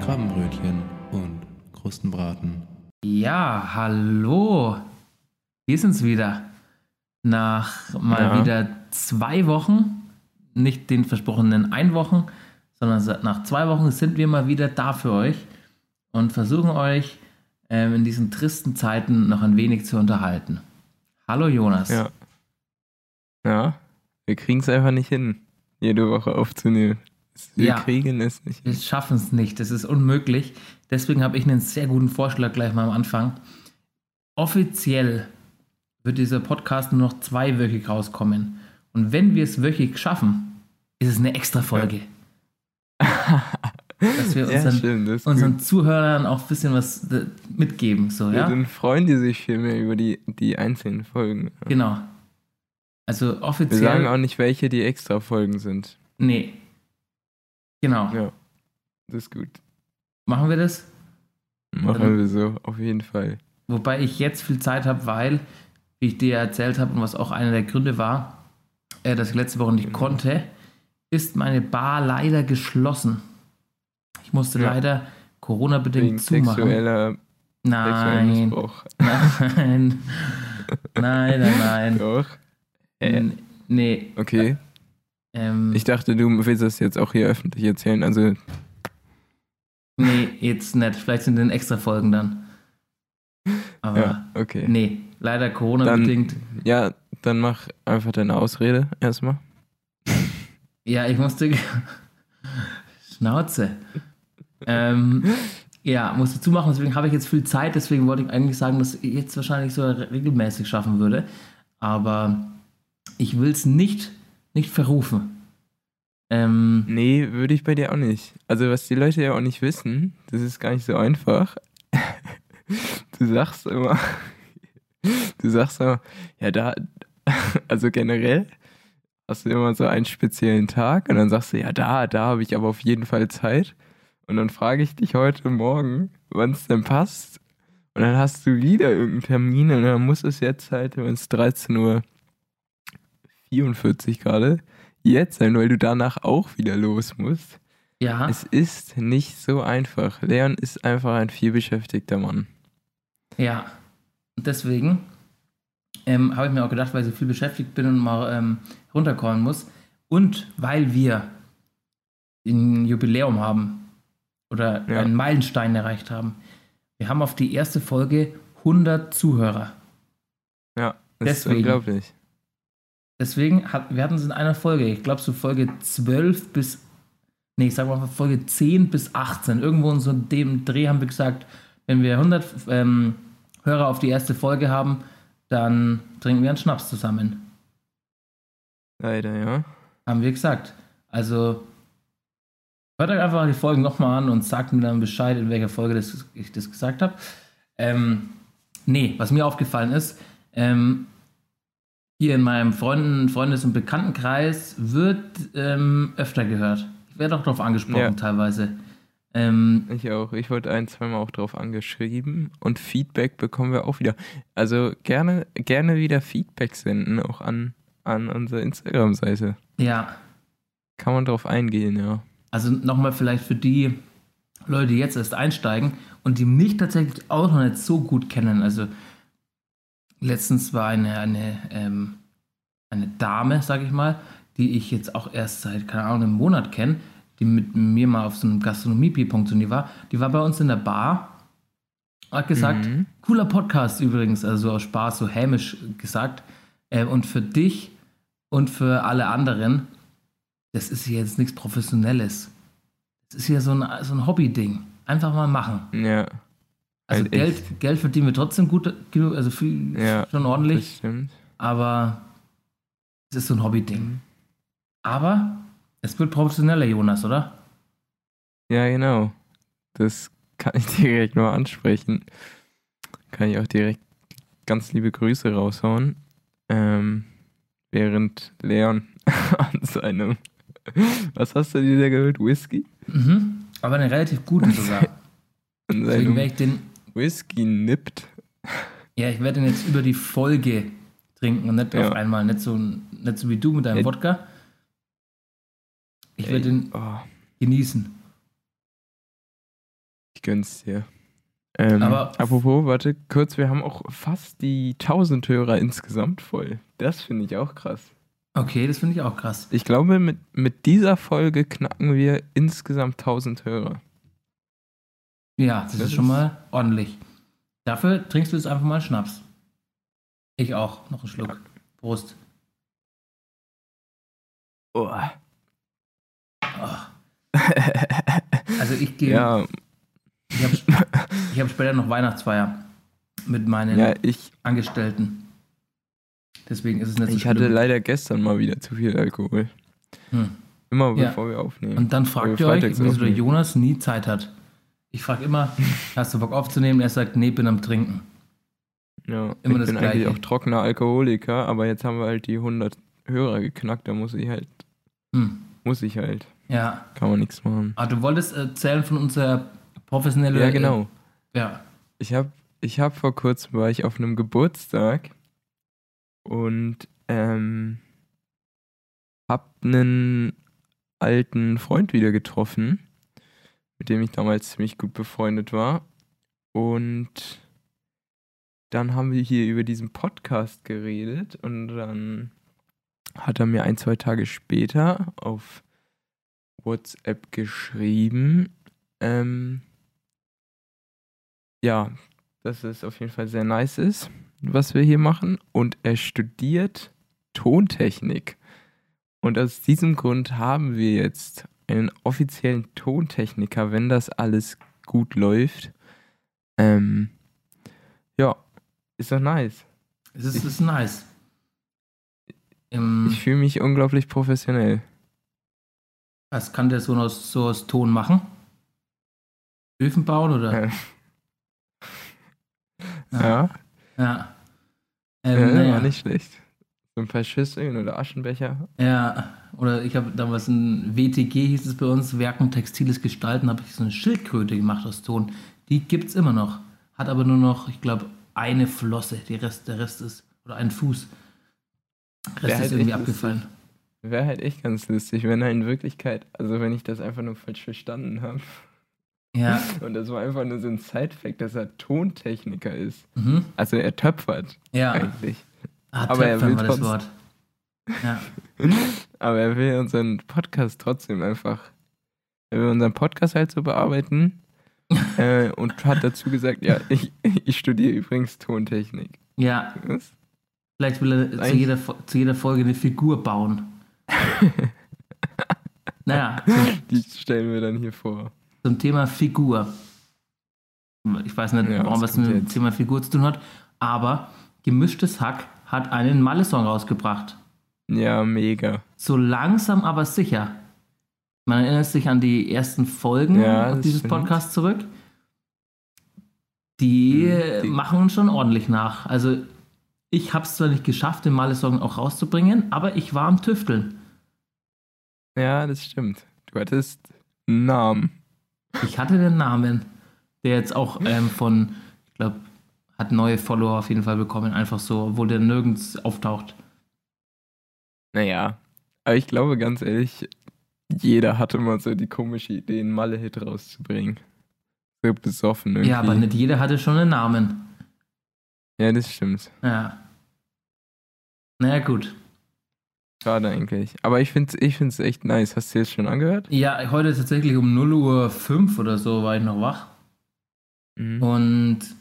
Krabbenbrötchen und Krustenbraten. Ja, hallo. Wir sind's wieder. Nach mal Ja. wieder zwei Wochen, nicht den versprochenen ein Wochen, sondern nach zwei Wochen sind wir mal wieder da für euch und versuchen euch ähm, in diesen tristen Zeiten noch ein wenig zu unterhalten. Hallo Jonas. Ja. Ja, wir kriegen es einfach nicht hin, jede Woche aufzunehmen. Wir Ja. kriegen es nicht Wir schaffen es nicht, das ist unmöglich. Deswegen habe ich einen sehr guten Vorschlag gleich mal am Anfang. Offiziell wird dieser Podcast nur noch zweiwöchig rauskommen. Und wenn wir es wöchig schaffen, ist es eine extra Folge. Dass wir Ja, unseren, stimmt, das ist unseren. Zuhörern auch ein bisschen was äh, mitgeben. So, Ja, ja? dann freuen die sich viel mehr über die, die einzelnen Folgen. Genau. Also Wir offiziell. sagen auch nicht, welche die extra Folgen sind. nee. Genau. Ja, das ist gut. Machen wir das? Machen Dann- wir so, auf jeden Fall. Wobei ich jetzt viel Zeit habe, weil, wie ich dir erzählt habe und was auch einer der Gründe war, äh, dass ich letzte Woche nicht Mhm. konnte, ist meine Bar leider geschlossen. Ich musste Ja. leider Corona-bedingt zumachen. sexueller, Nein, Missbrauch. nein, nein, nein, nein. Doch. Äh, Nee, okay. Ähm, Ich dachte, du willst das jetzt auch hier öffentlich erzählen. Also, nee, jetzt nicht. Vielleicht sind den extra Folgen dann. Aber ja, okay. nee, leider Corona-bedingt. Ja, dann mach einfach deine Ausrede erstmal. Ja, ich musste. Schnauze. ähm, ja, musste zumachen, deswegen habe ich jetzt viel Zeit, deswegen wollte ich eigentlich sagen, dass ich jetzt wahrscheinlich so regelmäßig schaffen würde. Aber ich will es nicht, nicht verrufen. Ähm, Nee, würde ich bei dir auch nicht. Also, was die Leute ja auch nicht wissen, das ist gar nicht so einfach. Du sagst immer, du sagst immer, ja, da, also generell hast du immer so einen speziellen Tag und dann sagst du, ja, da, da habe ich aber auf jeden Fall Zeit. Und dann frage ich dich heute Morgen, wann es denn passt. Und dann hast du wieder irgendeinen Termin und dann muss es jetzt halt, wenn es 13 Uhr 44 gerade, jetzt sein, weil du danach auch wieder los musst. ja, Es ist nicht so einfach. Leon ist einfach ein vielbeschäftigter Mann. ja. Und deswegen ähm, habe ich mir auch gedacht, weil ich so viel beschäftigt bin und mal ähm, runterkommen muss. Und weil wir ein Jubiläum haben oder Ja. einen Meilenstein erreicht haben. Wir haben auf die erste Folge 100 Zuhörer. Ja, das Deswegen. ist unglaublich. Deswegen, hat, wir hatten es in einer Folge, ich glaube so Folge 12 bis, nee, ich sag mal Folge 10 bis 18. Irgendwo in so dem Dreh haben wir gesagt, wenn wir 100 ähm, Hörer auf die erste Folge haben, dann trinken wir einen Schnaps zusammen. Leider, ja. Haben wir gesagt. Also hört euch einfach die Folgen nochmal an und sagt mir dann Bescheid, in welcher Folge das, ich das gesagt habe. Ähm, nee, was mir aufgefallen ist, ähm, hier in meinem Freunden, Freundes- und Bekanntenkreis wird ähm, öfter gehört. Ich werde auch darauf angesprochen Ja. teilweise. Ähm, Ich auch. Ich wurde ein, zweimal auch drauf angeschrieben und Feedback bekommen wir auch wieder. Also gerne, gerne wieder Feedback senden, auch an, an unsere Instagram-Seite. ja, Kann man drauf eingehen, ja. Also nochmal vielleicht für die Leute, die jetzt erst einsteigen und die mich tatsächlich auch noch nicht so gut kennen. Also letztens war eine, eine, ähm, eine Dame, sag ich mal, die ich jetzt auch erst seit, keine Ahnung, einem Monat kenne, die mit mir mal auf so einem Gastronomie-Punkt war. Die war bei uns in der Bar, hat gesagt, Mhm. cooler Podcast übrigens, also so aus Spaß, so hämisch gesagt. Äh, und für dich und für alle anderen, das ist hier jetzt nichts Professionelles. Das ist hier so ein, so ein Hobby-Ding. Einfach mal machen. Ja, Also echt. Geld, Geld verdienen wir trotzdem gut, genug, also viel, Ja, schon das ordentlich, stimmt. aber es ist so ein Hobby-Ding. Mhm. Aber es wird professioneller, Jonas, oder? Ja, genau. Das kann ich direkt nur ansprechen. Kann ich auch direkt ganz liebe Grüße raushauen. Ähm, während Leon an seinem. Was hast du dir da gehört? Whisky? Mhm. Aber eine relativ gute sogar. Deswegen werde ich den, Whisky nippt. ja, ich werde den jetzt über die Folge trinken und nicht Ja. auf einmal, nicht so, nicht so wie du mit deinem. Wodka. Ich werde den Oh, genießen. Ich gönn's dir. Ähm, Aber- apropos, warte kurz, wir haben auch fast die 1000 Hörer insgesamt voll. Das finde ich auch krass. Okay, das finde ich auch krass. Ich glaube, mit, mit dieser Folge knacken wir insgesamt 1000 Hörer. Ja, das, Das ist schon mal ordentlich. Dafür trinkst du jetzt einfach mal Schnaps. Ich auch. Noch einen Schluck. Prost. Oh. Also ich gehe. ja, Ich habe ich hab später noch Weihnachtsfeier mit meinen ja, ich, Angestellten. Deswegen ist es nicht so ich hatte schlimm. leider gestern mal wieder zu viel Alkohol. Hm. Immer Ja. bevor wir aufnehmen. Und dann fragt ihr euch, wieso der. Jonas nie Zeit hat. Ich frage immer, hast du Bock aufzunehmen? Er sagt, nee, bin am Trinken. Ja, Immer ich das bin eigentlich Gleiche. auch trockener Alkoholiker, aber jetzt haben wir halt die 100 Hörer geknackt, da muss ich halt, Hm. muss ich halt, Ja. kann man nichts machen. Ah, du wolltest erzählen von unserer professionellen. Ja, genau. Ja. Ich habe ich hab vor kurzem war ich auf einem Geburtstag und ähm, hab einen alten Freund wieder getroffen, mit dem ich damals ziemlich gut befreundet war. Und dann haben wir hier über diesen Podcast geredet und dann hat er mir ein, zwei Tage später auf WhatsApp geschrieben, ähm, ja, dass es auf jeden Fall sehr nice ist, was wir hier machen. Und er studiert Tontechnik. Und aus diesem Grund haben wir jetzt einen offiziellen Tontechniker, wenn das alles gut läuft. Ähm, ja, ist doch nice. Es ist, es ist nice. Ähm, Ich fühle mich unglaublich professionell. was kann der so aus, so aus Ton machen? Öfen bauen oder? Ja. Ja, Ja. ja, Ähm, naja. war nicht schlecht. So ein paar Schüsseln oder Aschenbecher. Ja, oder ich habe damals ein WTG, hieß es bei uns, Werken Textiles Gestalten, habe ich so eine Schildkröte gemacht aus Ton. Die gibt's immer noch. Hat aber nur noch, ich glaube, eine Flosse. Die Rest, der Rest ist, oder ein Fuß. Der Rest Wär ist halt irgendwie abgefallen. Wäre halt echt ganz lustig, wenn er in Wirklichkeit, also wenn ich das einfach nur falsch verstanden habe. Ja. Und das war einfach nur so ein Side-Fact, dass er Tontechniker ist. Mhm. Also er töpfert Ja. eigentlich. Ah, Aber er will war das Wort. Ja. Aber er will unseren Podcast trotzdem einfach. Er will unseren Podcast halt so bearbeiten. äh, und hat dazu gesagt, ja, ich, ich studiere übrigens Tontechnik. ja, Was? vielleicht will er zu jeder, zu jeder Folge eine Figur bauen. naja, Die stellen wir dann hier vor. zum Thema Figur. Ich weiß nicht, Ja, warum was mit dem? Thema Figur zu tun hat, aber Gemischtes Hack hat einen Malle-Song rausgebracht. Ja, mega. So langsam, aber sicher. Man erinnert sich an die ersten Folgen Ja, dieses. Podcasts zurück. Die, Mhm, die- machen uns schon ordentlich nach. Also, ich habe es zwar nicht geschafft, den Malle-Song auch rauszubringen, aber ich war am Tüfteln. Ja, das stimmt. Du hattest einen Namen. Ich hatte den Namen, der jetzt auch ähm, von, ich glaube, hat neue Follower auf jeden Fall bekommen, einfach so, obwohl der nirgends auftaucht. Naja, aber ich glaube ganz ehrlich, jeder hatte mal so die komische Idee, einen Malle-Hit rauszubringen. So besoffen irgendwie. Ja, aber nicht jeder hatte schon einen Namen. Ja, das stimmt. Ja. Naja, gut. Schade eigentlich. Aber ich finde es ich find's echt nice. Hast du jetzt schon angehört? Ja, heute tatsächlich um 0 Uhr 5 oder so war ich noch wach. Mhm. Und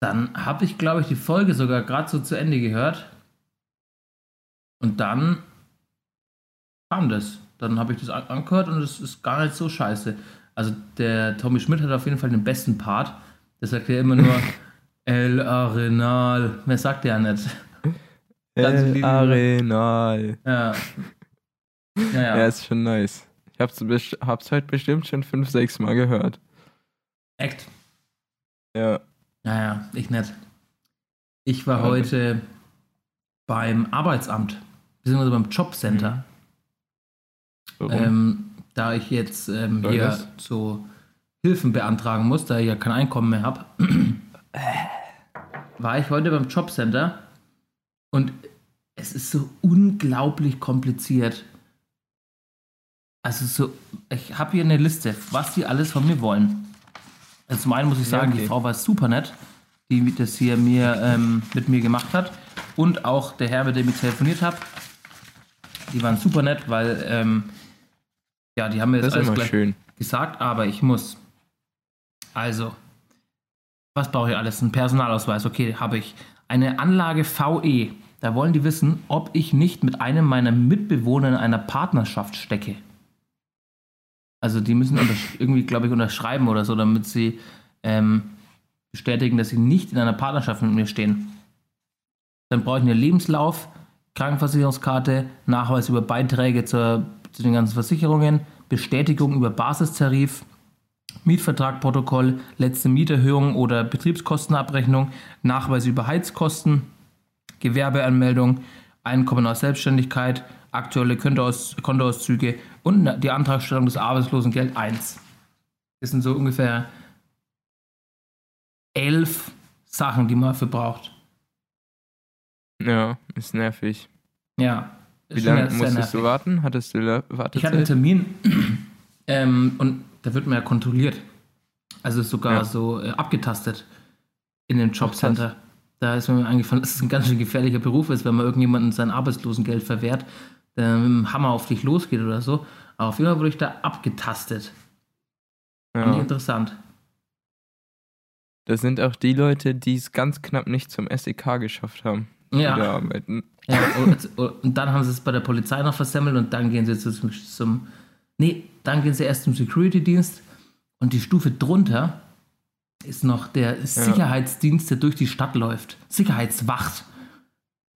dann habe ich, glaube ich, die Folge sogar gerade so zu Ende gehört. Und dann kam das. Dann habe ich das an- angehört und es ist gar nicht so scheiße. Also der Tommy Schmidt hat auf jeden Fall den besten Part. Der sagt ja immer nur El Arenal. Mehr sagt er ja nicht. El Arenal. Ja. Ja, Ja. ja. ist schon nice. Ich hab's, hab's heute bestimmt schon fünf, sechs Mal gehört. Echt. Ja. Naja, ich nicht. Ich war Ja, heute beim Arbeitsamt, beziehungsweise beim Jobcenter. Warum? Ähm, da ich jetzt ähm, hier das? so Hilfen beantragen muss, da ich ja kein Einkommen mehr habe, war ich heute beim Jobcenter und es ist so unglaublich kompliziert. Also so, ich habe hier eine Liste, was die alles von mir wollen. Also zum einen muss ich Ja, sagen, okay. die Frau war super nett, die das hier mir, ähm, mit mir gemacht hat. Und auch der Herr, mit dem ich telefoniert habe. Die waren super nett, weil ähm, ja, die haben mir Das alles gleich schön. gesagt, aber ich muss. Also, was brauche ich alles? Ein Personalausweis, okay, habe ich. Eine Anlage VE. Da wollen die wissen, ob ich nicht mit einem meiner Mitbewohner in einer Partnerschaft stecke. Also die müssen irgendwie, glaube ich, unterschreiben oder so, damit sie ähm, bestätigen, dass sie nicht in einer Partnerschaft mit mir stehen. Dann brauche ich einen Lebenslauf, Krankenversicherungskarte, Nachweis über Beiträge zur, zu den ganzen Versicherungen, Bestätigung über Basistarif, Mietvertragprotokoll, letzte Mieterhöhung oder Betriebskostenabrechnung, Nachweis über Heizkosten, Gewerbeanmeldung, Einkommen aus Selbstständigkeit, aktuelle Kontoaus Kontoauszüge und die Antragstellung des Arbeitslosengeld 1. Das sind so ungefähr elf Sachen, die man dafür braucht. Ja, ist nervig. Ja. Wie lange musstest du nervig. warten? Hattest du La- Ich hatte einen Wartezeit? Termin ähm, und da wird man ja kontrolliert. Also sogar Ja. so äh, abgetastet in dem Jobcenter. Da ist mir eingefallen, dass es ein ganz schön gefährlicher Beruf ist, wenn man irgendjemandem sein Arbeitslosengeld verwehrt, der mit dem Hammer auf dich losgeht oder so. Aber auf jeden Fall wurde ich da abgetastet. Fand ich Ja. interessant. Das sind auch die Leute, die es ganz knapp nicht zum SEK geschafft haben, Ja, arbeiten. ja und, und dann haben sie es bei der Polizei noch versemmelt und dann gehen sie zum, zum nee, dann gehen sie erst zum Security-Dienst und die Stufe drunter ist noch der Sicherheitsdienst, der durch die Stadt läuft. Sicherheitswacht.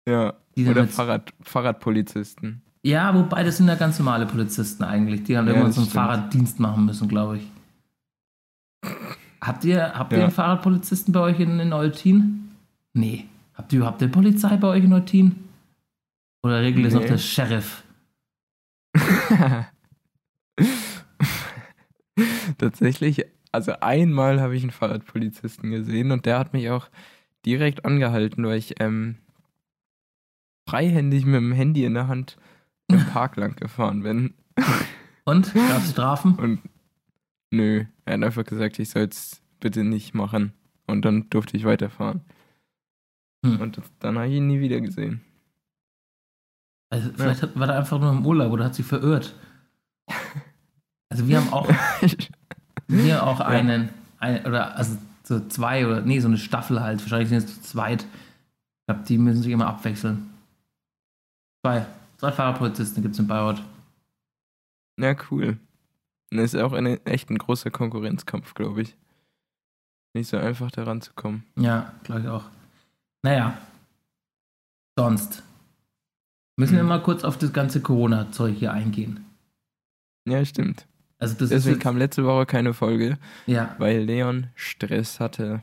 Ja. Oder Fahrrad, Fahrradpolizisten. Ja, wobei das sind ja ganz normale Polizisten eigentlich, die dann Ja, irgendwann so einen stimmt. Fahrraddienst machen müssen, glaube ich. Habt ihr, habt ihr Ja. einen Fahrradpolizisten bei euch in, in Eutin? Nee. Habt ihr überhaupt eine Polizei bei euch in Eutin? Oder regelt es noch Nee. der Sheriff? Tatsächlich, also einmal habe ich einen Fahrradpolizisten gesehen und der hat mich auch direkt angehalten, weil ich ähm, freihändig mit dem Handy in der Hand im Park lang gefahren bin. Und? Gab es Strafen? Und nö, er hat einfach gesagt, ich soll es bitte nicht machen. Und dann durfte ich weiterfahren. Hm. Und dann habe ich ihn nie wieder gesehen. Also vielleicht hat, war er einfach nur im Urlaub oder hat sich verirrt. Also wir haben auch, wir auch einen, ein, oder also so zwei oder nee, so eine Staffel halt. Wahrscheinlich sind es zu zweit. Ich glaube, die müssen sich immer abwechseln. Zwei. Zwei Fahrerpolizisten gibt es in Bayreuth. ja, cool. Das ist auch eine, echt ein großer Konkurrenzkampf, glaube ich. Nicht so einfach daran zu kommen. Ja, glaube ich auch. Naja. Sonst. Müssen wir Hm. mal kurz auf das ganze Corona-Zeug hier eingehen. Ja, stimmt. Also das Deswegen kam letzte Woche keine Folge, ja, weil Leon Stress hatte.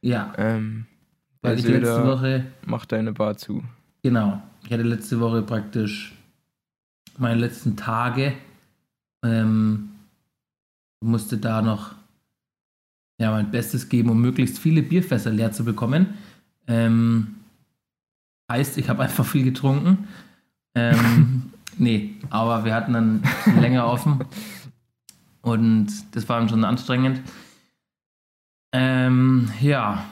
ja, Ähm, weil ich letzte Woche macht deine Bar zu. Genau. Ich hatte letzte Woche praktisch meine letzten Tage. Ähm, musste da noch ja, mein Bestes geben, um möglichst viele Bierfässer leer zu bekommen. Ähm, heißt, ich habe einfach viel getrunken. Ähm, nee, aber wir hatten dann länger offen. Und das war dann schon anstrengend. Ähm, ja,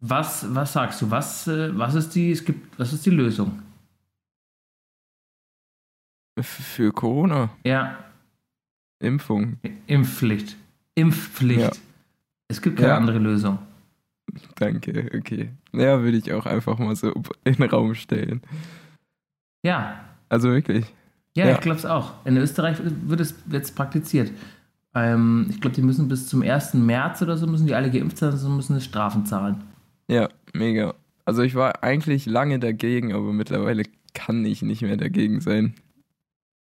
was, was sagst du? Was, äh, was, ist die, es gibt, was ist die Lösung? Für Corona, Ja, Impfung. Impfpflicht. Impfpflicht. Ja. Es gibt keine Ja. andere Lösung. Danke, okay. Ja, würde ich auch einfach mal so in den Raum stellen. Ja, Also wirklich. ja, Ja. ich glaube es auch. In Österreich wird es jetzt praktiziert. Ähm, ich glaube, die müssen bis zum 1. März oder so, müssen die alle geimpft sein, sonst müssen sie Strafen zahlen. Ja, mega. Also ich war eigentlich lange dagegen, aber mittlerweile kann ich nicht mehr dagegen sein.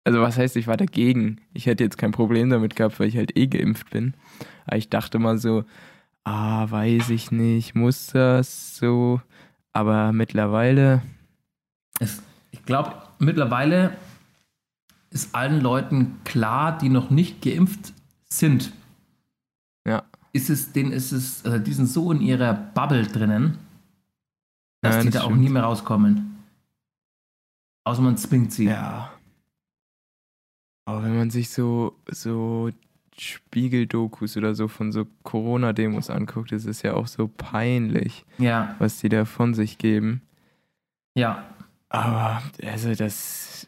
Also was heißt, ich war dagegen? Ich hätte jetzt kein Problem damit gehabt, weil ich halt eh geimpft bin. Aber ich dachte mal so, ah, weiß ich nicht, muss das so? Aber mittlerweile, Es, ich glaube, mittlerweile ist allen Leuten klar, die noch nicht geimpft sind. Ist es, denen ist es, also die sind so in ihrer Bubble drinnen, dass Ja, die das da auch stimmt. nie mehr rauskommen. Außer man zwingt sie. ja. Aber wenn man sich so, so Spiegeldokus oder so von so Corona-Demos anguckt, ist es ja auch so peinlich, Ja, was die da von sich geben. ja, Aber, also das,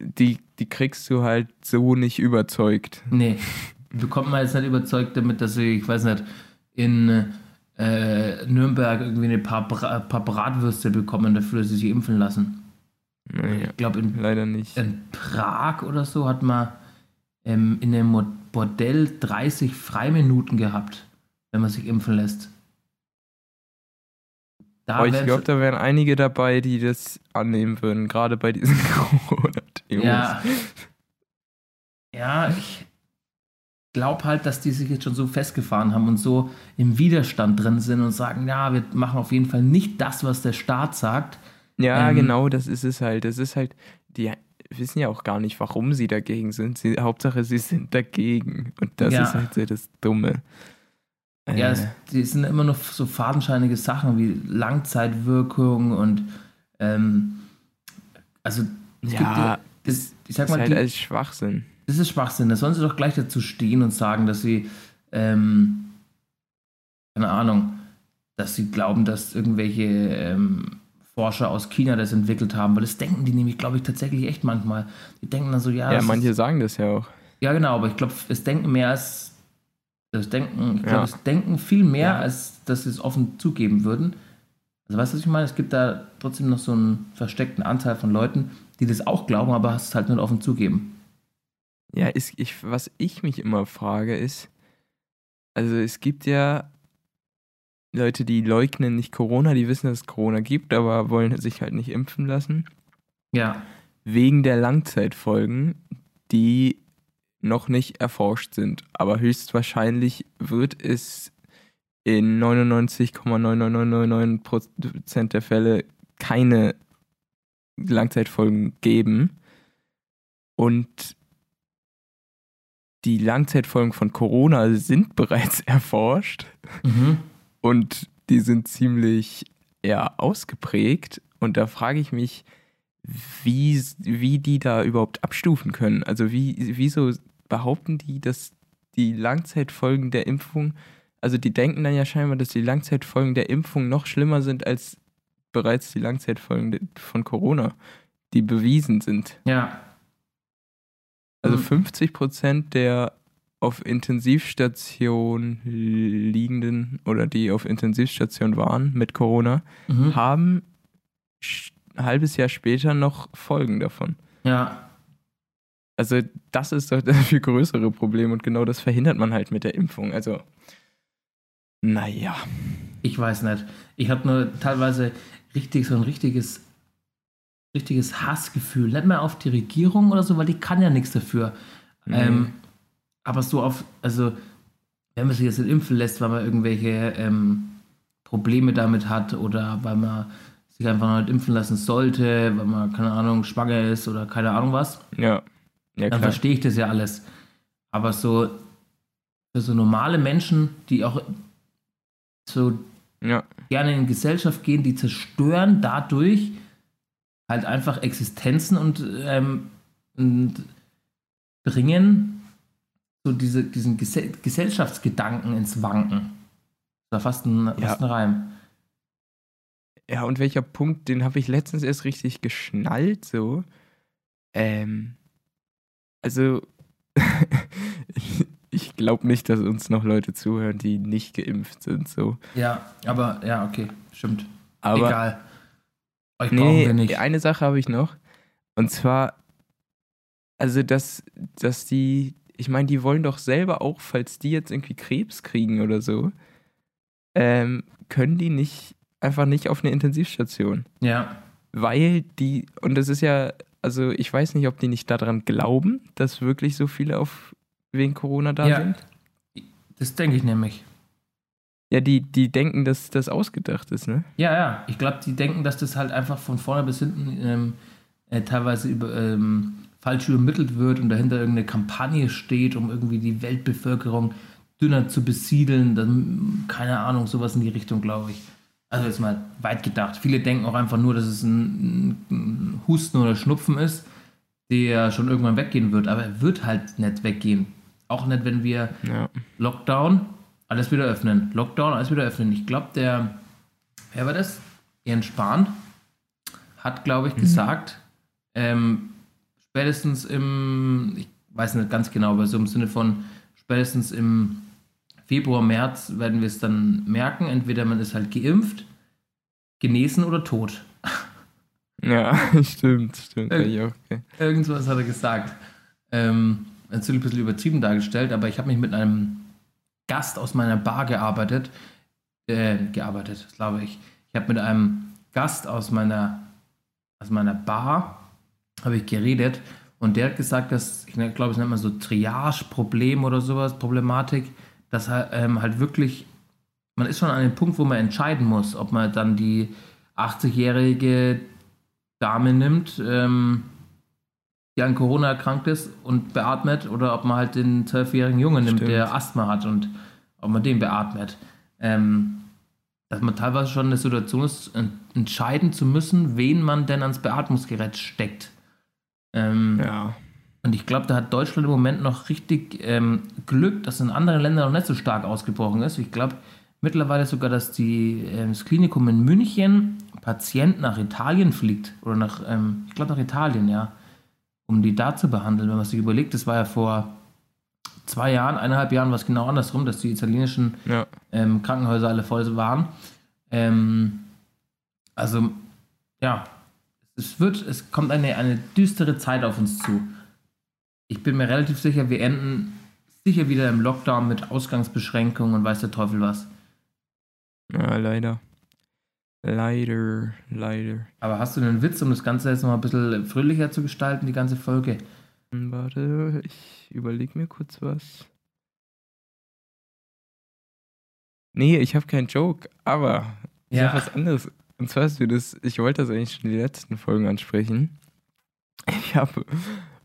die, die kriegst du halt so nicht überzeugt. nee. Bekommt man jetzt nicht überzeugt damit, dass sie, ich weiß nicht, in äh, Nürnberg irgendwie ein paar, Bra paar Bratwürste bekommen dafür, dass sie sich impfen lassen. Naja, Ich glaube, in, leider nicht. in Prag oder so hat man ähm, in einem Bordell 30 Freiminuten gehabt, wenn man sich impfen lässt. Da Aber ich glaube, da wären einige dabei, die das annehmen würden, gerade bei diesen Corona-Demos. Ja. Ja, ich glaube halt, dass die sich jetzt schon so festgefahren haben und so im Widerstand drin sind und sagen, ja, wir machen auf jeden Fall nicht das, was der Staat sagt. Ja, Ähm, genau, das ist es halt. Das ist halt, die wissen ja auch gar nicht, warum sie dagegen sind. Sie, Hauptsache, sie sind dagegen. Und das Ja. ist halt so das Dumme. Ja, Äh, es, die sind immer noch so fadenscheinige Sachen wie Langzeitwirkung und ähm, also es Ja, gibt ja, das, ich sag ist mal, halt die, als Schwachsinn. Das ist Schwachsinn. Da sollen sie doch gleich dazu stehen und sagen, dass sie, ähm, keine Ahnung, dass sie glauben, dass irgendwelche ähm, Forscher aus China das entwickelt haben, weil das denken die nämlich, glaube ich, tatsächlich echt manchmal. Die denken dann so, ja, Ja, manche ist, sagen das ja auch. ja genau, aber ich glaube, es denken mehr als das Denken, ich Ja. glaube, es denken viel mehr, Ja. als dass sie es offen zugeben würden. Also weißt du, was ich meine? Es gibt da trotzdem noch so einen versteckten Anteil von Leuten, die das auch glauben, aber es halt nicht offen zugeben. Ja, ist, ich, was ich mich immer frage, ist, also es gibt ja Leute, die leugnen nicht Corona, die wissen, dass es Corona gibt, aber wollen sich halt nicht impfen lassen. Ja, Wegen der Langzeitfolgen, die noch nicht erforscht sind. Aber höchstwahrscheinlich wird es in 99,99999% der Fälle keine Langzeitfolgen geben. Und die Langzeitfolgen von Corona sind bereits erforscht mhm. und die sind ziemlich ja, ausgeprägt. Und da frage ich mich, wie, wie die da überhaupt abstufen können. Also wie, wieso behaupten die, dass die Langzeitfolgen der Impfung, also die denken dann ja scheinbar, dass die Langzeitfolgen der Impfung noch schlimmer sind als bereits die Langzeitfolgen von Corona, die bewiesen sind. ja, Also Mhm. 50 Prozent der auf Intensivstation liegenden oder die auf Intensivstation waren mit Corona, mhm. haben ein halbes Jahr später noch Folgen davon. ja, Also das ist doch das viel größere Problem und genau das verhindert man halt mit der Impfung. Also, naja. ich weiß nicht. Ich habe nur teilweise richtig so ein richtiges, richtiges Hassgefühl. Nicht mehr auf die Regierung oder so, weil die kann ja nichts dafür. Ähm, aber so auf, also wenn man sich jetzt nicht impfen lässt, weil man irgendwelche ähm, Probleme damit hat oder weil man sich einfach nicht impfen lassen sollte, weil man, keine Ahnung, schwanger ist oder keine Ahnung was, ja. Ja, dann verstehe ich das ja alles. Aber so für so normale Menschen, die auch so Ja. gerne in Gesellschaft gehen, die zerstören dadurch halt einfach Existenzen und, ähm, und bringen so diese, diesen Gese Gesellschaftsgedanken ins Wanken. Das war fast ein, Ja. fast ein Reim. Ja, und welcher Punkt, den habe ich letztens erst richtig geschnallt, so. Ähm, also, ich, ich glaube nicht, dass uns noch Leute zuhören, die nicht geimpft sind, so. Ja, aber ja, okay, stimmt. Aber Egal. Brauchen nee, wir nicht. eine Sache habe ich noch. Und zwar, also, dass, dass die, ich meine, die wollen doch selber auch, falls die jetzt irgendwie Krebs kriegen oder so, ähm, können die nicht einfach nicht auf eine Intensivstation. Ja, Weil die, und das ist ja, also ich weiß nicht, ob die nicht daran glauben, dass wirklich so viele auf wegen Corona da Ja. sind. das denke ich nämlich. Ja, die, die denken, dass das ausgedacht ist, ne? Ja, ja. Ich glaube, die denken, dass das halt einfach von vorne bis hinten ähm, äh, teilweise über, ähm, falsch übermittelt wird und dahinter irgendeine Kampagne steht, um irgendwie die Weltbevölkerung dünner zu besiedeln. Dann, keine Ahnung, sowas in die Richtung, glaube ich. Also jetzt mal weit gedacht. Viele denken auch einfach nur, dass es ein, ein Husten oder Schnupfen ist. der schon irgendwann weggehen wird, aber er wird halt nicht weggehen. Auch nicht, wenn wir Ja. Lockdown, alles wieder öffnen. Lockdown, alles wieder öffnen. Ich glaube, der, wer war das? Jens Spahn hat, glaube ich, gesagt, ähm, spätestens im, ich weiß nicht ganz genau, aber so im Sinne von spätestens im Februar, März werden wir es dann merken. Entweder man ist halt geimpft, genesen oder tot. Ja, stimmt, stimmt. Auch, okay. Irgendwas hat er gesagt. Ähm, natürlich ein bisschen übertrieben dargestellt, aber ich habe mich mit einem Gast aus meiner Bar gearbeitet. Äh, gearbeitet, glaube ich. Ich habe mit einem Gast aus meiner, aus meiner Bar habe ich geredet und der hat gesagt, dass, ich glaube, es nennt man so Triage-Problem oder sowas, Problematik, dass halt, ähm, halt wirklich, man ist schon an dem Punkt, wo man entscheiden muss, ob man dann die 80-jährige Dame nimmt, ähm, die an Corona erkrankt ist und beatmet, oder ob man halt den zwölfjährigen Jungen nimmt, Stimmt. der Asthma hat und ob man den beatmet. Ähm, dass man teilweise schon in der Situation ist, en- entscheiden zu müssen, wen man denn ans Beatmungsgerät steckt. Ähm, Ja. und ich glaube, da hat Deutschland im Moment noch richtig ähm, Glück, dass in anderen Ländern noch nicht so stark ausgebrochen ist. Ich glaube mittlerweile sogar, dass die, ähm, das Klinikum in München Patient nach Italien fliegt. Oder nach, ähm, ich glaube nach Italien, ja. Um die da zu behandeln. Wenn man sich überlegt, das war ja vor zwei Jahren, eineinhalb Jahren was genau andersrum, dass die italienischen Ja. ähm, Krankenhäuser alle voll waren. Ähm, also, ja, es wird, es kommt eine, eine düstere Zeit auf uns zu. Ich bin mir relativ sicher, wir enden sicher wieder im Lockdown mit Ausgangsbeschränkungen und weiß der Teufel was. ja, leider. Leider, leider. Aber hast du einen Witz, um das Ganze jetzt noch mal ein bisschen fröhlicher zu gestalten, die ganze Folge? Hm, Warte, ich überlege mir kurz was. Nee, ich habe keinen Joke, aber ich Ja. habe was anderes. Und zwar ist mir das, ich wollte das eigentlich schon in den letzten Folgen ansprechen. Ich habe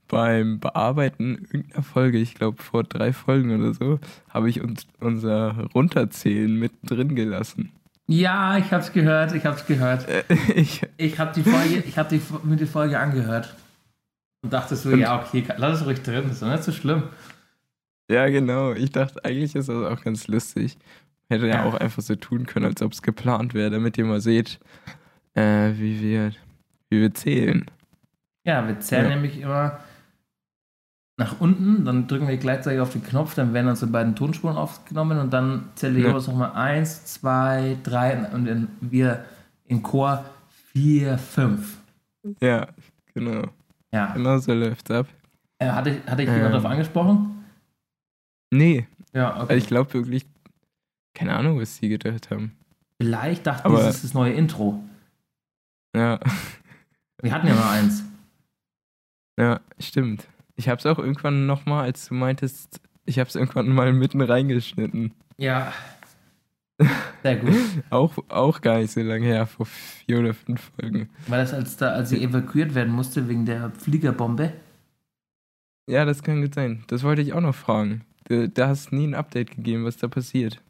beim Bearbeiten irgendeiner Folge, ich glaube vor drei Folgen oder so, habe ich uns unser Runterzählen mittendrin gelassen. Ja, ich hab's gehört, ich hab's gehört. Äh, Ich, Ich habe die Folge, ich habe die, mir die Folge angehört und dachte so, Und- ja, okay, lass es ruhig drin, ist doch nicht so schlimm. Ja, genau. Ich dachte, eigentlich ist das auch ganz lustig. Hätte ja Ja. auch einfach so tun können, als ob es geplant wäre, damit ihr mal seht, äh, wie, wir, wie wir zählen. Ja, wir zählen Ja. nämlich immer nach unten, dann drücken wir gleichzeitig auf den Knopf, dann werden unsere beiden Tonspuren aufgenommen und dann zählt Ja. Jonas nochmal eins, zwei, drei und dann wir in Chor vier, fünf. Ja, genau. Ja. Genau so läuft's ab. Äh, hatte, hatte ich jemand Ähm. darauf angesprochen? Nee, Ja, okay. also ich glaube wirklich, keine Ahnung, was die gedacht haben. Vielleicht dachten Aber- sie, das ist das neue Intro. Ja, Wir hatten ja mal eins. ja, stimmt. Ich hab's auch irgendwann nochmal, als du meintest, ich hab's irgendwann mal mitten reingeschnitten. Ja. Sehr gut. Auch, auch gar nicht so lange her, vor vier oder fünf Folgen. Weil das als, da, als sie evakuiert werden musste wegen der Fliegerbombe. Ja, das kann gut sein. Das wollte ich auch noch fragen. Da, da hast du nie ein Update gegeben, was da passiert.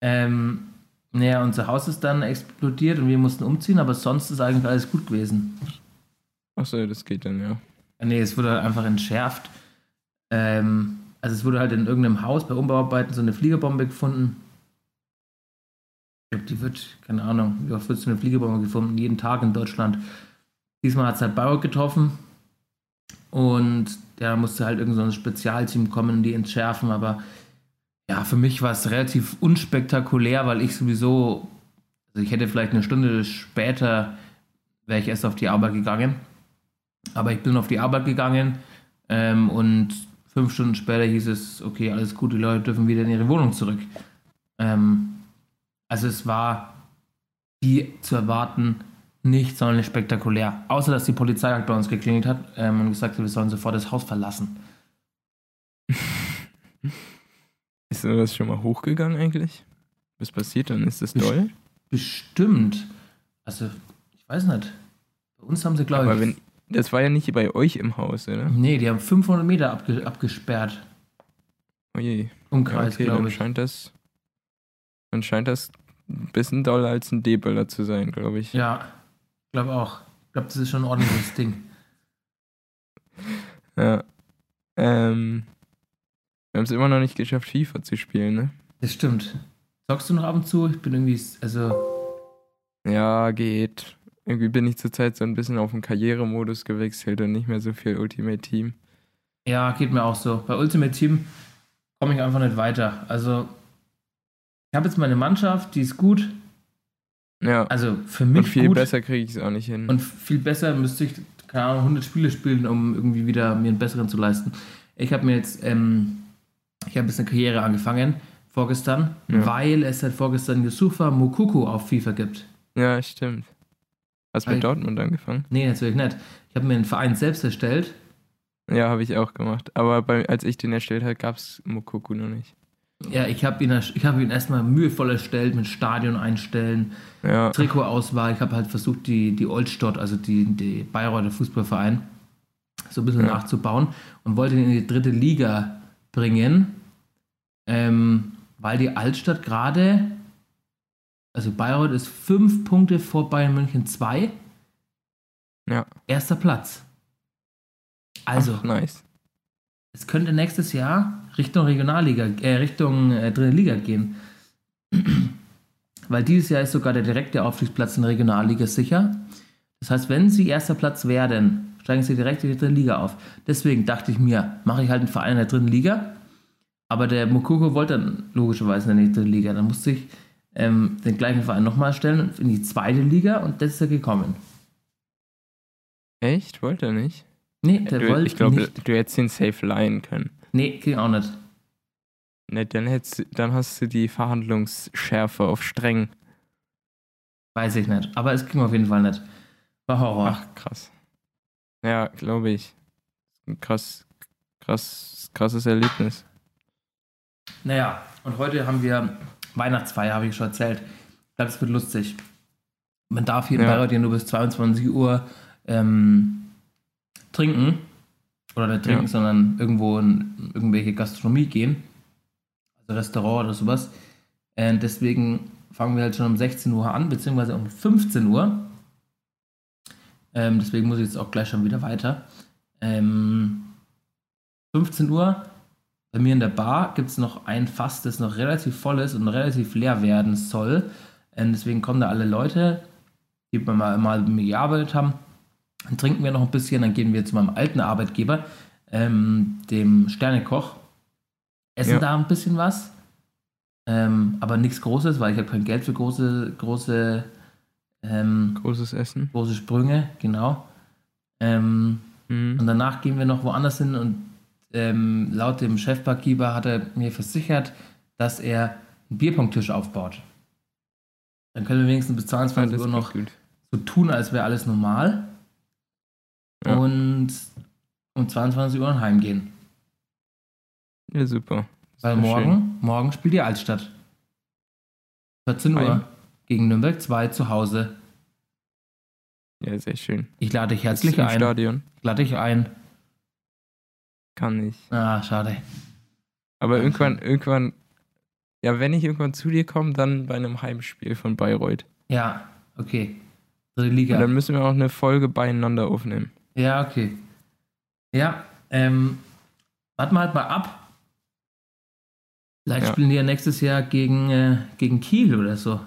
Ähm, naja, unser Haus ist dann explodiert und wir mussten umziehen, aber sonst ist eigentlich alles gut gewesen. Achso, das geht dann, ja. Nee, es wurde halt einfach entschärft. Ähm, also es wurde halt in irgendeinem Haus bei Umbauarbeiten so eine Fliegerbombe gefunden. Ich glaube, die wird, keine Ahnung, wie oft wird so eine Fliegerbombe gefunden? Jeden Tag in Deutschland. Diesmal hat es halt Bauer getroffen und da musste halt irgend so ein Spezialteam kommen die entschärfen, aber ja, für mich war es relativ unspektakulär, weil ich sowieso, also ich hätte vielleicht eine Stunde später, wäre ich erst auf die Arbeit gegangen. Aber ich bin auf die Arbeit gegangen ähm, und fünf Stunden später hieß es, okay, alles gut, die Leute dürfen wieder in ihre Wohnung zurück. Ähm, also es war, wie zu erwarten, nicht sonderlich spektakulär. Außer, dass die Polizei halt bei uns geklingelt hat ähm, und gesagt hat, wir sollen sofort das Haus verlassen. Ist das schon mal hochgegangen eigentlich? Was passiert dann? Ist das doll? Bestimmt. Also, ich weiß nicht. Bei uns haben sie, glaube ich... das war ja nicht bei euch im Haus, oder? nee, die haben 500 Meter abge abgesperrt. Oh je. Ja, Umkreis, okay, glaube dann ich. scheint das. Dann scheint das ein bisschen doller als ein D-Böller zu sein, glaube ich. Ja, ich glaube auch. Ich glaube, das ist schon ein ordentliches Ding. Ja. Ähm, wir haben es immer noch nicht geschafft, FIFA zu spielen, ne? Das stimmt. Zockst du noch ab und zu? Ich bin irgendwie, also, Ja, geht. Irgendwie bin ich zurzeit so ein bisschen auf den Karrieremodus gewechselt und nicht mehr so viel Ultimate Team. ja, geht mir auch so. Bei Ultimate Team komme ich einfach nicht weiter. Also, ich habe jetzt meine Mannschaft, die ist gut. Ja. Also, für und mich viel gut. besser kriege ich es auch nicht hin. Und viel besser müsste ich, keine Ahnung, 100 Spiele spielen, um irgendwie wieder mir einen besseren zu leisten. Ich habe mir jetzt, ähm, ich habe jetzt eine Karriere angefangen, vorgestern, Ja. weil es seit vorgestern Yusufa Mukuku auf FIFA gibt. ja, stimmt. Hast mit Ei. Dortmund angefangen? Nee, natürlich nicht. Ich habe mir einen Verein selbst erstellt. Ja, habe ich auch gemacht. Aber bei, als ich den erstellt habe, gab es Mokoku noch nicht. Ja, ich habe ihn, ich hab ihn erstmal mühevoll erstellt mit Stadion einstellen, Ja, Trikotauswahl. Ich habe halt versucht, die, die Oldstadt, also die, die Bayreuther Fußballverein, so ein bisschen Ja. nachzubauen und wollte ihn in die dritte Liga bringen, ähm, weil die Altstadt gerade, also Bayreuth ist fünf Punkte vor Bayern München 2, ja. erster Platz. Also, Ach, nice. es könnte nächstes Jahr Richtung Regionalliga, äh, Richtung äh, dritte Liga gehen. Weil dieses Jahr ist sogar der direkte Aufstiegsplatz in der Regionalliga sicher. Das heißt, wenn sie erster Platz werden, steigen sie direkt in die dritte Liga auf. Deswegen dachte ich mir, mache ich halt einen Verein in der dritten Liga. Aber der Mokoko wollte dann logischerweise in die dritte Liga. Dann musste ich ähm, den gleichen Verein nochmal stellen in die zweite Liga und das ist er gekommen. Echt? Wollte er nicht? Nee, der du, wollte ich glaube, nicht. du hättest ihn safe leihen können. Nee, ging auch nicht. Ne, dann, hättest, du- dann hast du die Verhandlungsschärfe auf streng. Weiß ich nicht. Aber es ging auf jeden Fall nicht. War Horror. Ach, krass. Ja, glaube ich. Ein krass, krass, krasses Erlebnis. Naja, und heute haben wir Weihnachtsfeier, habe ich schon erzählt. Ich glaube, es wird lustig. Man darf hier in Ja. Bayreuth ja nur bis 22 Uhr ähm, trinken. Oder nicht trinken, Ja. sondern irgendwo in irgendwelche Gastronomie gehen. Also Restaurant oder sowas. Und deswegen fangen wir halt schon um 16 Uhr an, beziehungsweise um 15 Uhr. Ähm, deswegen muss ich jetzt auch gleich schon wieder weiter. Ähm, 15 Uhr bei mir in der Bar gibt es noch ein Fass, das noch relativ voll ist und relativ leer werden soll. Ähm, deswegen kommen da alle Leute, die mal, mal mit mir gearbeitet haben. Dann trinken wir noch ein bisschen, dann gehen wir zu meinem alten Arbeitgeber, ähm, dem Sternekoch, essen Ja. da ein bisschen was. Ähm, aber nichts Großes, weil ich habe kein Geld für große, große, ähm, Großes Essen. große Sprünge, genau. Ähm, Mhm. und danach gehen wir noch woanders hin und ähm, laut dem Chefbarkeeper hat er mir versichert, dass er einen Bierpunkttisch aufbaut. Dann können wir wenigstens bis Ja, 22 das Uhr noch gut. so tun, als wäre alles normal. Ja. Und um 22 Uhr dann heimgehen. Ja, super. Das Weil morgen, schön. morgen spielt die Altstadt. 14 Uhr Heim. gegen Nürnberg 2 zu Hause. Ja, sehr schön. Ich lade dich herzlich ein. Stadion. Ich lade dich ein. Kann ich. Ah, schade. Aber Ja, irgendwann, irgendwann, ja, wenn ich irgendwann zu dir komme, dann bei einem Heimspiel von Bayreuth. Ja, okay. Dritte Und Liga. dann müssen wir auch eine Folge beieinander aufnehmen. Ja, okay. Ja, ähm, warten wir halt mal ab. Vielleicht Ja. spielen die ja nächstes Jahr gegen, äh, gegen Kiel oder so.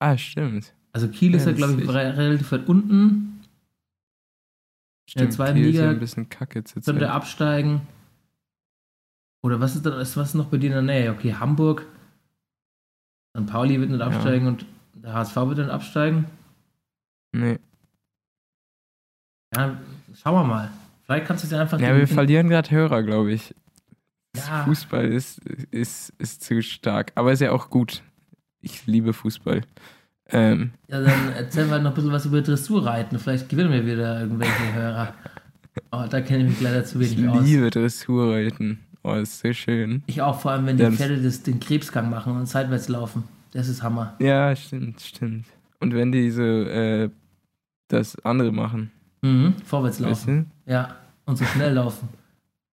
Ah, stimmt. Also Kiel ist Ja, ja, glaube ich, relativ weit unten. Stimmt, zweiten Kiel ist ja Liga ein bisschen kacke zur Könnte Zeit. absteigen. Oder was ist, da, ist was noch bei dir in der Nähe? Okay, Hamburg. St. Pauli wird nicht Ja. absteigen und der HSV wird dann absteigen. Nee. Ja, schauen wir mal. Vielleicht kannst du es ja einfach Ja, wir verlieren gerade Hörer, glaube ich. Ja. Fußball ist, ist, ist zu stark. Aber ist ja auch gut. Ich liebe Fußball. Ähm, Ja, dann erzählen wir noch ein bisschen was über Dressurreiten. Vielleicht gewinnen wir wieder irgendwelche Hörer. Oh, da kenne ich mich leider zu ich wenig aus. liebe Dressurreiten. Oh, ist so schön. Ich auch, vor allem, wenn die Pferde das, den Krebsgang machen und seitwärts laufen. Das ist Hammer. Ja, stimmt, stimmt. Und wenn die so äh, das andere machen, Mhm. Vorwärts weißt laufen. du? Ja. Und so schnell laufen.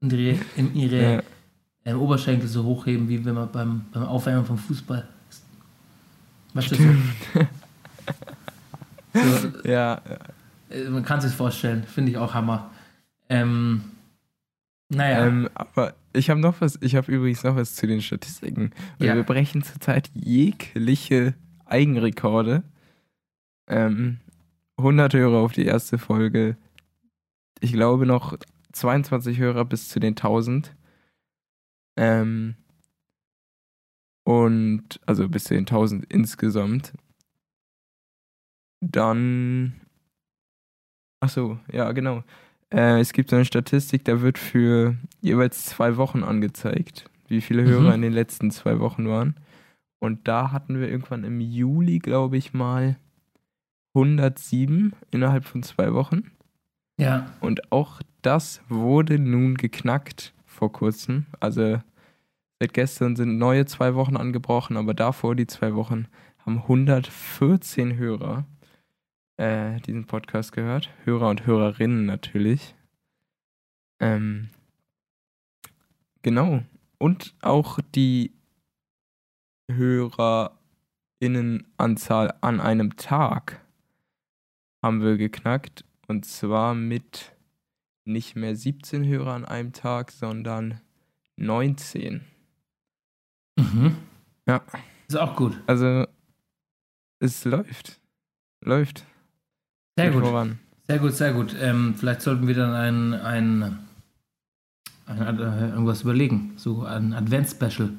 Und ihre, in ihre Ja, äh, Oberschenkel so hochheben, wie wenn man beim, beim Aufwärmen vom Fußball. Weißt du, so, so, ja, äh, man kann sich vorstellen, finde ich auch Hammer. Ähm, naja. Ähm, aber ich habe noch was, ich habe übrigens noch was zu den Statistiken. Ja. Wir brechen zurzeit jegliche Eigenrekorde. Ähm, 100 Hörer auf die erste Folge. Ich glaube noch 22 Hörer bis zu den 1000. Ähm, und, also bis zu den 1000 insgesamt. Dann, ach so, ja, genau. Äh, es gibt so eine Statistik, da wird für jeweils zwei Wochen angezeigt, wie viele Hörer Mhm. in den letzten zwei Wochen waren. Und da hatten wir irgendwann im Juli, glaube ich mal, 107 innerhalb von zwei Wochen. ja. Und auch das wurde nun geknackt vor kurzem. Also seit gestern sind neue zwei Wochen angebrochen, aber davor die zwei Wochen haben 114 Hörer äh, diesen Podcast gehört. Hörer und Hörerinnen natürlich. Ähm, genau. Und auch die HörerInnenanzahl an einem Tag haben wir geknackt. Und zwar mit nicht mehr 17 Hörer an einem Tag, sondern 19. Mhm. Ja. Ist auch gut. Also es läuft. Läuft. Sehr Geht gut. Voran. Sehr gut, sehr gut. Ähm, vielleicht sollten wir dann ein, ein, ein, Ad- äh, irgendwas überlegen. So ein Advents-Special.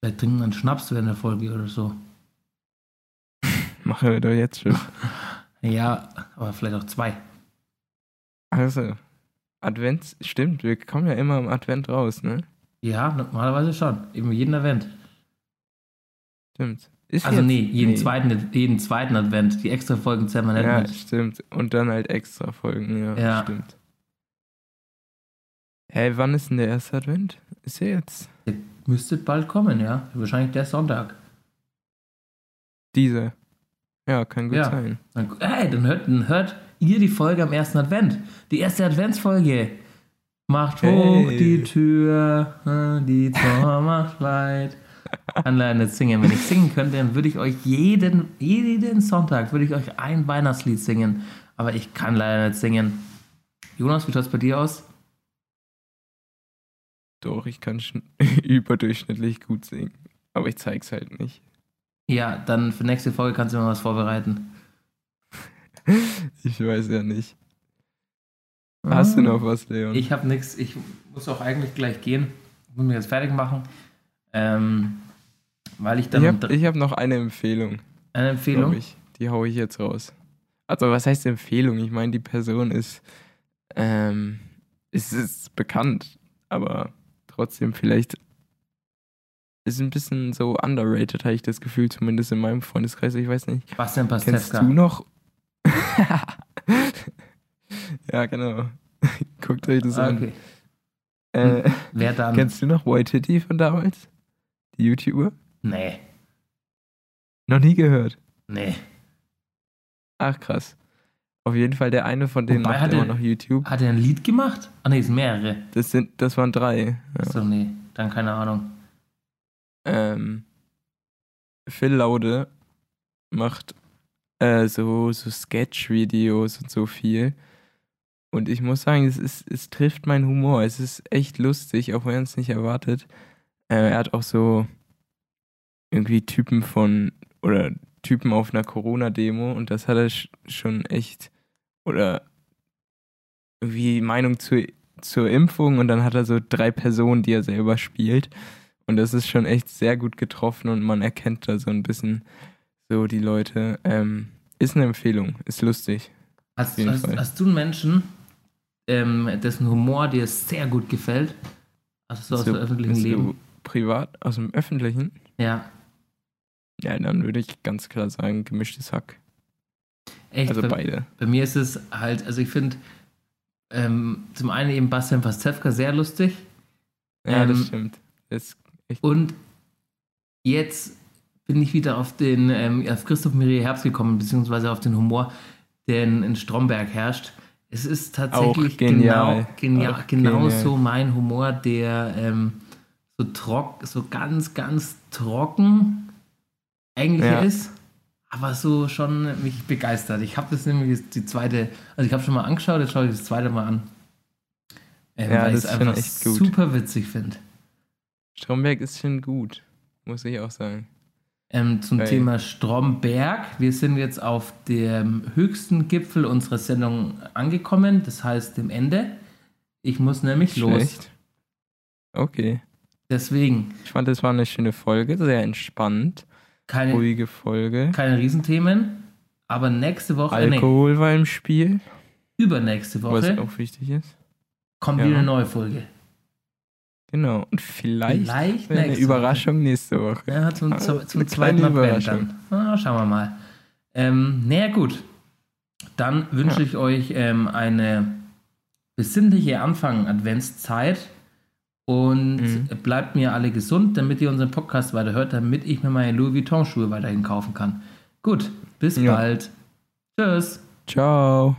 Vielleicht trinken wir einen Schnaps während der Folge oder so. Machen wir doch jetzt schon. Ja, aber vielleicht auch zwei. Also, Advent, stimmt, wir kommen ja immer im Advent raus, ne? Ja, normalerweise schon. Eben jeden Advent. Stimmt. Ist Also nee, jeden, Zweiten, jeden zweiten Advent. Die extra Folgen zählen wir nicht Ja, mit. stimmt. Und dann halt extra Folgen, ja, Ja. stimmt. Hä, wann ist denn der erste Advent? Ist er jetzt? Müsste bald kommen, ja. Wahrscheinlich der Sonntag. Dieser. Ja, kann gut Ja. sein. Dann, hey, dann hört, dann hört ihr die Folge am ersten Advent. Die erste Adventsfolge. Macht hoch Hey. die Tür, äh, die Tor macht weit. Kann leider nicht singen. Wenn ich singen könnte, dann würde ich euch jeden, jeden Sonntag würde ich euch ein Weihnachtslied singen. Aber ich kann leider nicht singen. Jonas, wie schaut es bei dir aus? Doch, ich kann schon überdurchschnittlich gut singen. Aber ich zeig's halt nicht. Ja, dann für nächste Folge kannst du mir was vorbereiten. Ich weiß ja nicht. Hast du noch was, Leon? Ich habe nichts. Ich muss auch eigentlich gleich gehen. Ich muss mich jetzt fertig machen. Ähm, weil ich dann Ich habe hab noch eine Empfehlung, eine Empfehlung. ich. Die haue ich jetzt raus. Also, was heißt Empfehlung? Ich meine, die Person ist, ähm, ist, ist bekannt, aber trotzdem vielleicht ist ein bisschen so underrated, habe ich das Gefühl, zumindest in meinem Freundeskreis. Ich weiß nicht. Bastian Kennst Pastewka. du noch? ja, genau. Guckt euch das Ah, an. okay. Äh, Wer dann? kennst du noch White Titty von damals? Die YouTuber? Nee, Noch nie gehört. nee. Ach krass. Auf jeden Fall der eine von denen Wobei macht hat immer er- noch YouTube. Hat er ein Lied gemacht? Ah, nee, es sind mehrere. Das sind, das waren drei. Ja. Achso, nee, dann keine Ahnung. Ähm, Phil Laude macht äh, so, so Sketch-Videos und so viel. Und ich muss sagen, es, ist, es trifft meinen Humor. Es ist echt lustig, auch wenn man es nicht erwartet. Äh, er hat auch so irgendwie Typen von oder Typen auf einer Corona-Demo und das hat er sch schon echt oder irgendwie Meinung zur, zur Impfung und dann hat er so drei Personen, die er selber spielt. Und das ist schon echt sehr gut getroffen und man erkennt da so ein bisschen so die Leute. Ähm, ist eine Empfehlung, ist lustig. Hast, hast, hast du einen Menschen, ähm, dessen Humor dir sehr gut gefällt? Also so aus dem öffentlichen Leben? Privat, aus dem öffentlichen? Ja. Ja, dann würde ich ganz klar sagen, gemischtes Hack. Echt, Also bei, beide. bei mir ist es halt, also ich finde ähm, zum einen eben Bastian Pastewka sehr lustig Ja, Ähm, das stimmt. Das und jetzt bin ich wieder auf den, ähm, auf Christoph Maria Herbst gekommen, beziehungsweise auf den Humor, der in, in Stromberg herrscht. Es ist tatsächlich Auch genial. genau, Auch genau genial. so mein Humor, der ähm, so trock, so ganz, ganz trocken eigentlich Ja. ist, aber so schon mich begeistert. Ich habe das nämlich die zweite, also ich habe schon mal angeschaut, jetzt schaue ich das zweite Mal an. Ähm, Ja, weil ich es einfach super witzig finde. Stromberg ist schon gut, muss ich auch sagen. Ähm, zum Geil. Thema Stromberg. Wir sind jetzt auf dem höchsten Gipfel unserer Sendung angekommen, das heißt dem Ende. Ich muss nämlich los. Schlecht. Okay. Deswegen Ich fand, das war eine schöne Folge, sehr entspannt, keine, ruhige Folge. keine Riesenthemen. Aber nächste Woche, äh, nee, Alkohol war im Spiel, übernächste was Woche auch wichtig ist. kommt ja. wieder eine neue Folge. Genau. Und vielleicht, Vielleicht eine Überraschung nächste Woche. Ja, zum, zum, zum zweiten Advent dann. Ah, schauen wir mal. Ähm, naja, gut. Dann wünsche Ja. ich euch ähm, eine besinnliche Anfang-Adventszeit und Mhm. bleibt mir alle gesund, damit ihr unseren Podcast weiterhört, damit ich mir meine Louis Vuitton-Schuhe weiterhin kaufen kann. Gut, bis Ja. bald. Tschüss. Ciao.